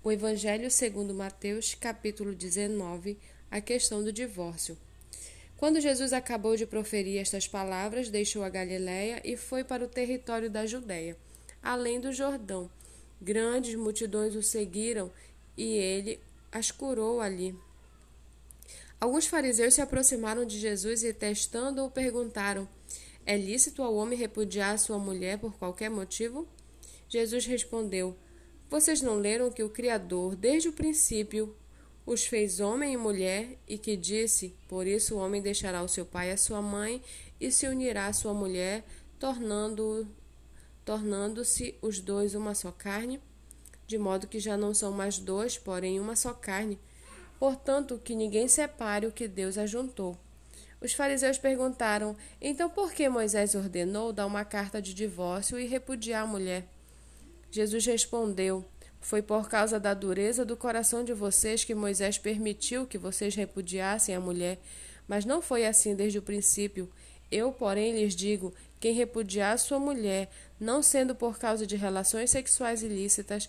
O Evangelho segundo Mateus, capítulo 19, a questão do divórcio. Quando Jesus acabou de proferir estas palavras, deixou a Galiléia e foi para o território da Judéia, além do Jordão. Grandes multidões o seguiram e ele as curou ali. Alguns fariseus se aproximaram de Jesus e, testando-o, perguntaram: É lícito ao homem repudiar sua mulher por qualquer motivo? Jesus respondeu: vocês não leram que o Criador, desde o princípio, os fez homem e mulher, e que disse: Por isso o homem deixará o seu pai e a sua mãe, e se unirá à sua mulher, tornando tornando-se os dois uma só carne? De modo que já não são mais dois, porém uma só carne. Portanto, que ninguém separe o que Deus ajuntou. Os fariseus perguntaram: Então por que Moisés ordenou dar uma carta de divórcio e repudiar a mulher? Jesus respondeu: Foi por causa da dureza do coração de vocês que Moisés permitiu que vocês repudiassem a mulher, mas não foi assim desde o princípio. Eu, porém, lhes digo: quem repudiar sua mulher, não sendo por causa de relações sexuais ilícitas,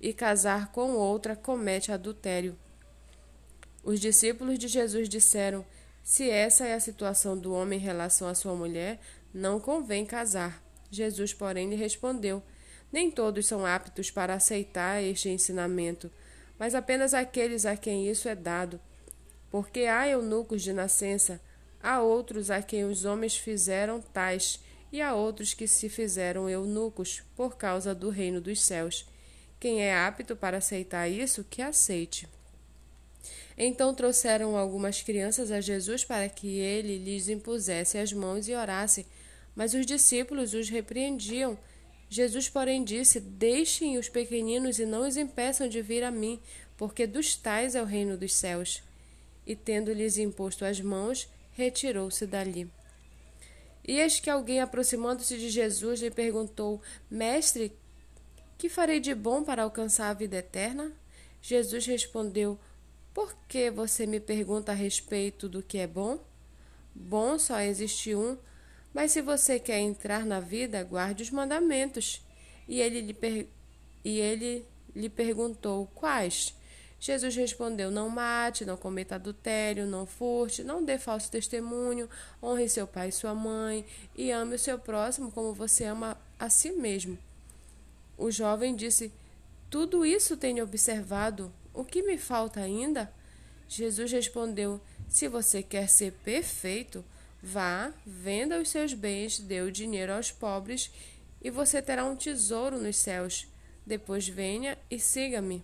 e casar com outra, comete adultério. Os discípulos de Jesus disseram: Se essa é a situação do homem em relação à sua mulher, não convém casar. Jesus, porém, lhe respondeu: nem todos são aptos para aceitar este ensinamento, mas apenas aqueles a quem isso é dado. Porque há eunucos de nascença, há outros a quem os homens fizeram tais, e há outros que se fizeram eunucos por causa do reino dos céus. Quem é apto para aceitar isso, que aceite. Então trouxeram algumas crianças a Jesus para que ele lhes impusesse as mãos e orasse, mas os discípulos os repreendiam. Jesus, porém, disse: Deixem os pequeninos e não os impeçam de vir a mim, porque dos tais é o reino dos céus. E, tendo-lhes imposto as mãos, retirou-se dali. E eis que alguém, aproximando-se de Jesus, lhe perguntou: Mestre, que farei de bom para alcançar a vida eterna? Jesus respondeu: Por que você me pergunta a respeito do que é bom? Bom só existe um mas se você quer entrar na vida, guarde os mandamentos. E ele lhe, per... e ele lhe perguntou: Quais? Jesus respondeu: Não mate, não cometa adultério, não furte, não dê falso testemunho, honre seu pai e sua mãe, e ame o seu próximo como você ama a si mesmo. O jovem disse: Tudo isso tenho observado. O que me falta ainda? Jesus respondeu: Se você quer ser perfeito, Vá, venda os seus bens, dê o dinheiro aos pobres, e você terá um tesouro nos céus. Depois venha e siga-me.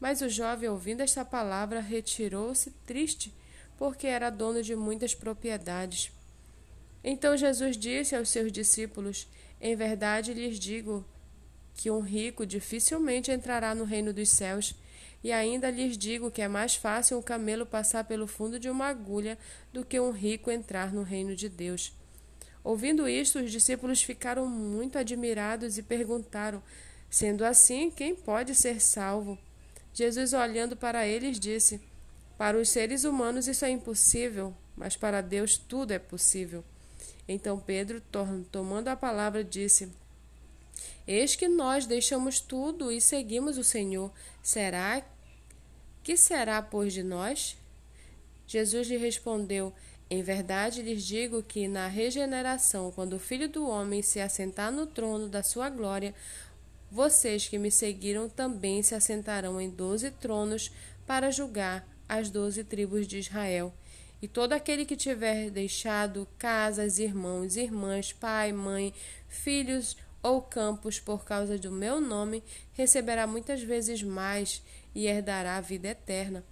Mas o jovem, ouvindo esta palavra, retirou-se triste, porque era dono de muitas propriedades. Então Jesus disse aos seus discípulos: Em verdade lhes digo que um rico dificilmente entrará no reino dos céus. E ainda lhes digo que é mais fácil um camelo passar pelo fundo de uma agulha do que um rico entrar no reino de Deus. Ouvindo isto, os discípulos ficaram muito admirados e perguntaram: Sendo assim, quem pode ser salvo? Jesus, olhando para eles, disse: Para os seres humanos isso é impossível, mas para Deus tudo é possível. Então Pedro, tomando a palavra, disse: Eis que nós deixamos tudo e seguimos o Senhor. Será que será pois de nós? Jesus lhe respondeu: Em verdade lhes digo que na regeneração, quando o Filho do homem se assentar no trono da sua glória, vocês que me seguiram também se assentarão em doze tronos para julgar as doze tribos de Israel. E todo aquele que tiver deixado casas, irmãos, irmãs, pai, mãe, filhos ou campos por causa do meu nome, receberá muitas vezes mais e herdará a vida eterna.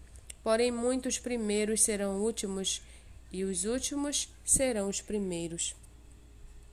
Porém, muitos primeiros serão últimos, e os últimos serão os primeiros.